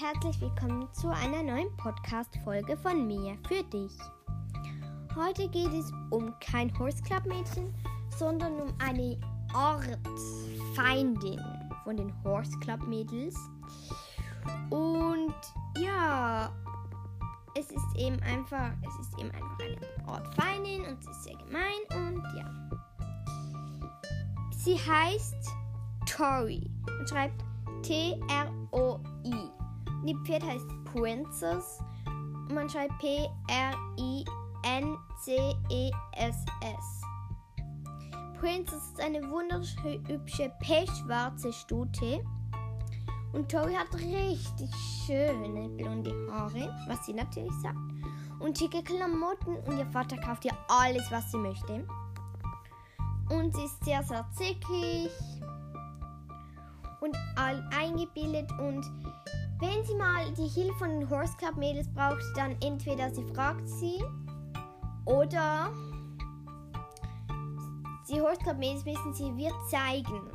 herzlich willkommen zu einer neuen Podcast-Folge von mir für dich. Heute geht es um kein Horse Club Mädchen, sondern um eine Art Feindin von den Horse Club Mädels. Und ja, es ist eben einfach, es ist eben einfach eine Art Feindin und sie ist sehr gemein und ja. Sie heißt Tori und schreibt T-R-O-I. Die Pferd heißt Princess man schreibt P-R-I-N-C-E-S-S. Princess ist eine wunderhübsche pechschwarze Stute. Und Tori hat richtig schöne blonde Haare, was sie natürlich sagt. Und schicke Klamotten und ihr Vater kauft ihr alles, was sie möchte. Und sie ist sehr, sehr zickig und all eingebildet und wenn sie mal die Hilfe von den Horse Club Mädels braucht, dann entweder sie fragt sie oder die Horse Club Mädels wissen, sie wird zeigen.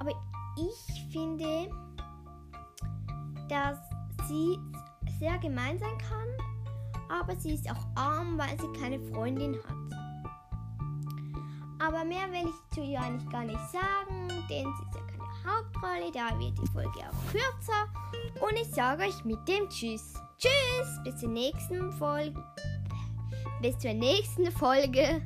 Aber ich finde, dass sie sehr gemein sein kann, aber sie ist auch arm, weil sie keine Freundin hat. Aber mehr will ich zu ihr eigentlich gar nicht sagen, denn sie ist Hauptrolle, da wird die Folge auch kürzer. Und ich sage euch mit dem Tschüss. Tschüss, bis zur nächsten Folge. Bis zur nächsten Folge.